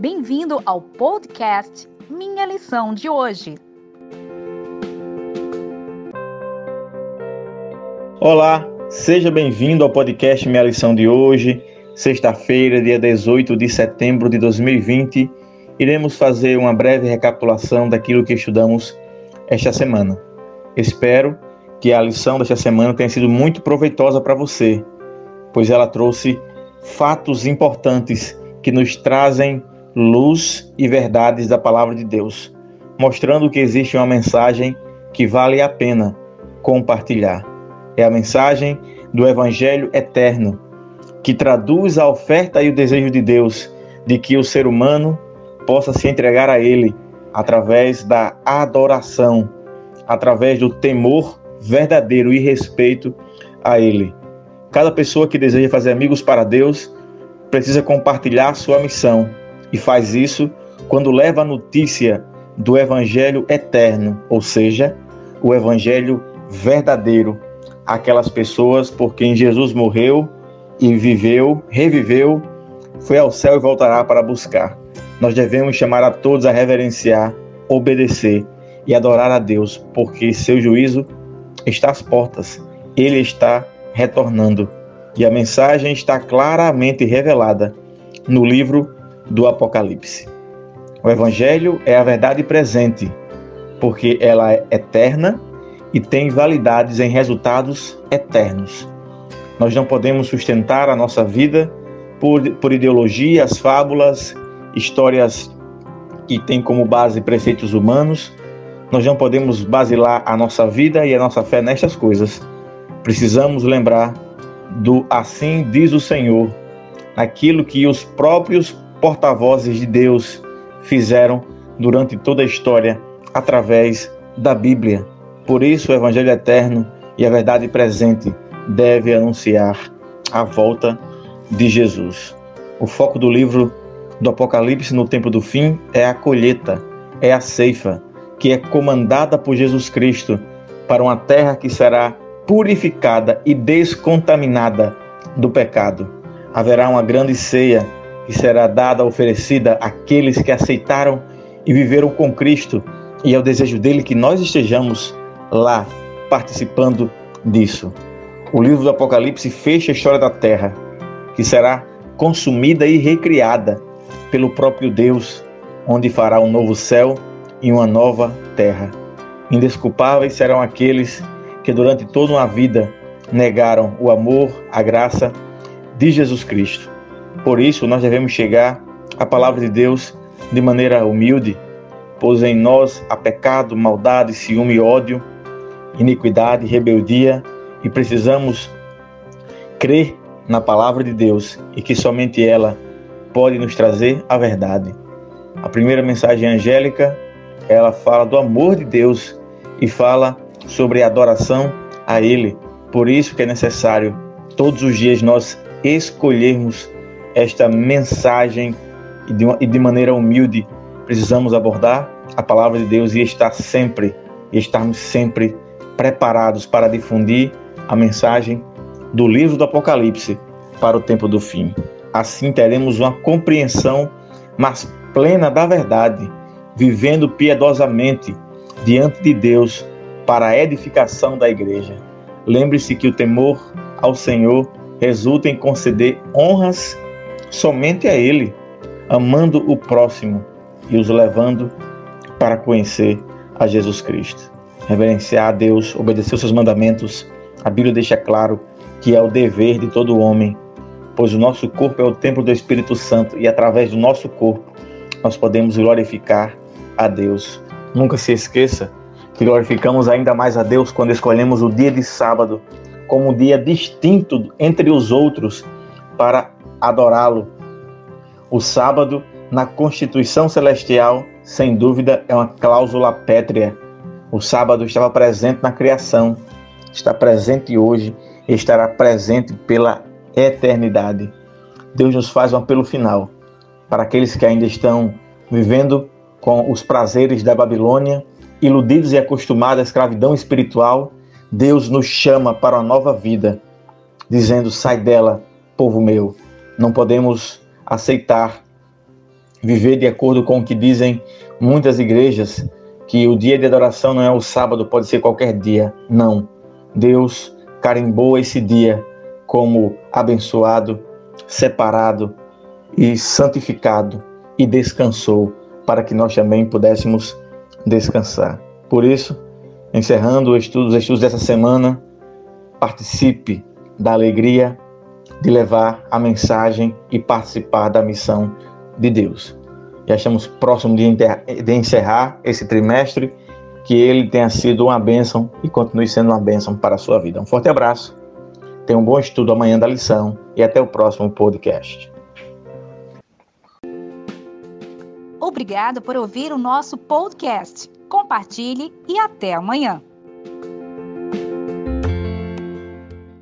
Bem-vindo ao podcast Minha Lição de Hoje. Olá, seja bem-vindo ao podcast Minha Lição de Hoje, sexta-feira, dia 18 de setembro de 2020. Iremos fazer uma breve recapitulação daquilo que estudamos esta semana. Espero que a lição desta semana tenha sido muito proveitosa para você, pois ela trouxe fatos importantes que nos trazem luz e verdades da palavra de Deus, mostrando que existe uma mensagem que vale a pena compartilhar. É a mensagem do Evangelho eterno, que traduz a oferta e o desejo de Deus de que o ser humano possa se entregar a Ele através da adoração, através do temor verdadeiro e respeito a Ele. Cada pessoa que deseja fazer amigos para Deus precisa compartilhar sua missão e faz isso quando leva a notícia do Evangelho eterno, ou seja, o Evangelho verdadeiro, aquelas pessoas por quem Jesus morreu e viveu, reviveu, foi ao céu e voltará para buscar. Nós devemos chamar a todos a reverenciar, obedecer e adorar a Deus, porque seu juízo está às portas. Ele está retornando. E a mensagem está claramente revelada no livro do Apocalipse. O Evangelho é a verdade presente, porque ela é eterna e tem validades em resultados eternos. Nós não podemos sustentar a nossa vida por, por ideologias, fábulas, histórias que têm como base preceitos humanos. Nós não podemos basilar a nossa vida e a nossa fé nestas coisas. Precisamos lembrar do assim diz o Senhor, aquilo que os próprios porta-vozes de Deus fizeram durante toda a história através da Bíblia. Por isso, o Evangelho eterno e a verdade presente deve anunciar a volta de Jesus. O foco do livro do Apocalipse no tempo do fim é a colheita, é a ceifa, que é comandada por Jesus Cristo para uma terra que será purificada e descontaminada do pecado. Haverá uma grande ceia que será dada, oferecida àqueles que aceitaram e viveram com Cristo, e é o desejo dele que nós estejamos lá participando disso. O livro do Apocalipse fecha a história da terra, que será consumida e recriada pelo próprio Deus, onde fará um novo céu e uma nova terra. Indesculpáveis serão aqueles que durante toda uma vida negaram o amor, a graça de Jesus Cristo. Por isso, nós devemos chegar à palavra de Deus de maneira humilde, pois em nós há pecado, maldade, ciúme, ódio, iniquidade, rebeldia e precisamos crer na palavra de Deus e que somente ela pode nos trazer a verdade. A primeira mensagem angélica, ela fala do amor de Deus e fala sobre a adoração a Ele. Por isso que é necessário todos os dias nós escolhermos esta mensagem e de, e de maneira humilde precisamos abordar a palavra de Deus e estar sempre, e estarmos sempre preparados para difundir a mensagem do livro do Apocalipse para o tempo do fim. Assim teremos uma compreensão mais plena da verdade, vivendo piedosamente diante de Deus para a edificação da igreja. Lembre-se que o temor ao Senhor resulta em conceder honras somente a Ele, amando o próximo e os levando para conhecer a Jesus Cristo. Reverenciar a Deus, obedecer os seus mandamentos. A Bíblia deixa claro que é o dever de todo homem, pois o nosso corpo é o templo do Espírito Santo e através do nosso corpo nós podemos glorificar a Deus. Nunca se esqueça que glorificamos ainda mais a Deus quando escolhemos o dia de sábado como um dia distinto entre os outros para adorá-lo. O sábado, na Constituição Celestial, sem dúvida, é uma cláusula pétrea. O sábado estava presente na criação, está presente hoje estará presente pela eternidade. Deus nos faz um apelo final para aqueles que ainda estão vivendo com os prazeres da Babilônia, iludidos e acostumados à escravidão espiritual. Deus nos chama para uma nova vida, dizendo: sai dela, povo meu. Não podemos aceitar viver de acordo com o que dizem muitas igrejas, que o dia de adoração não é o sábado, pode ser qualquer dia. Não. Deus carimbou esse dia como abençoado, separado e santificado e descansou para que nós também pudéssemos descansar. Por isso, encerrando os estudos, os estudos dessa semana, participe da alegria de levar a mensagem e participar da missão de Deus. Já estamos próximos de encerrar esse trimestre, que ele tenha sido uma bênção e continue sendo uma bênção para a sua vida. Um forte abraço, tenha um bom estudo amanhã da lição e até o próximo podcast. Obrigado por ouvir o nosso podcast. Compartilhe e até amanhã.